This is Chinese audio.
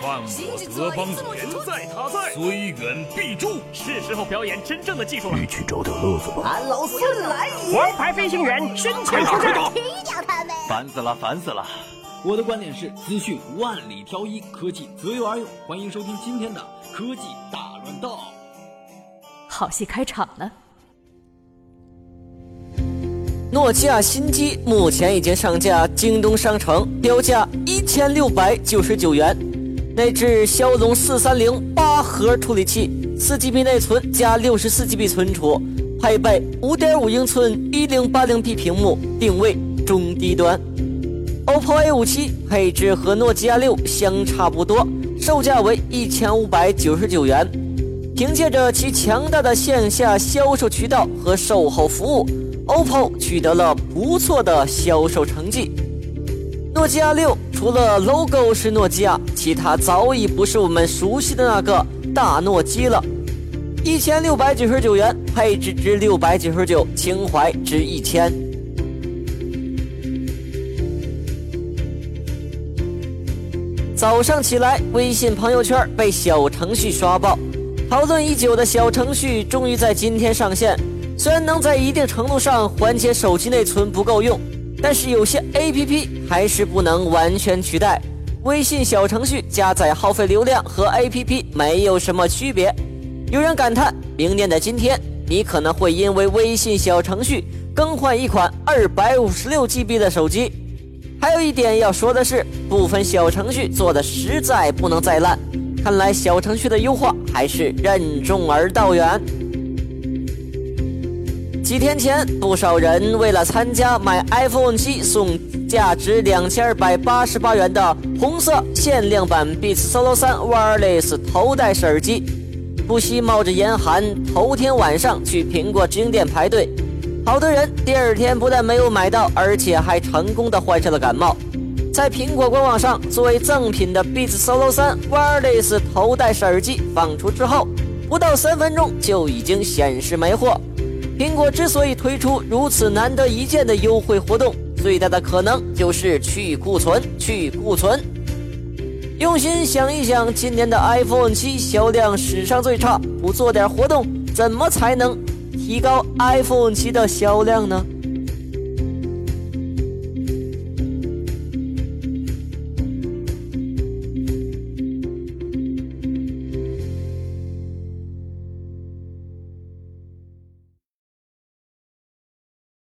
犯我德邦人在他在，虽远必诛。是时候表演真正的技术了。一起找点乐子吧。俺老孙来也！王牌飞行员身前出战，踢掉他们！烦死了，烦死了！我的观点是：资讯万里挑一，科技择优而用。欢迎收听今天的科技大乱斗。好戏开场了。诺基亚新机目前已经上架京东商城，标价一千六百九十九元。内置骁龙四三零八核处理器，四 GB 内存加六十四 GB 存储，配备五点五英寸一零八零 P 屏幕，定位中低端。OPPO A 五七配置和诺基亚六相差不多，售价为一千五百九十九元。凭借着其强大的线下销售渠道和售后服务。OPPO 取得了不错的销售成绩。诺基亚六除了 logo 是诺基亚，其他早已不是我们熟悉的那个大诺基了。一千六百九十九元，配置值六百九十九，情怀值一千。早上起来，微信朋友圈被小程序刷爆，讨论已久的小程序终于在今天上线。虽然能在一定程度上缓解手机内存不够用，但是有些 APP 还是不能完全取代。微信小程序加载耗费流量和 APP 没有什么区别。有人感叹，明年的今天，你可能会因为微信小程序更换一款二百五十六 GB 的手机。还有一点要说的是，部分小程序做的实在不能再烂。看来小程序的优化还是任重而道远。几天前，不少人为了参加买 iPhone 七送价值两千二百八十八元的红色限量版 Beats Solo 3 Wireless 头戴式耳机，不惜冒着严寒，头天晚上去苹果直营店排队。好多人第二天不但没有买到，而且还成功的患上了感冒。在苹果官网上，作为赠品的 Beats Solo 3 Wireless 头戴式耳机放出之后，不到三分钟就已经显示没货。苹果之所以推出如此难得一见的优惠活动，最大的可能就是去库存。去库存。用心想一想，今年的 iPhone 七销量史上最差，不做点活动，怎么才能提高 iPhone 七的销量呢？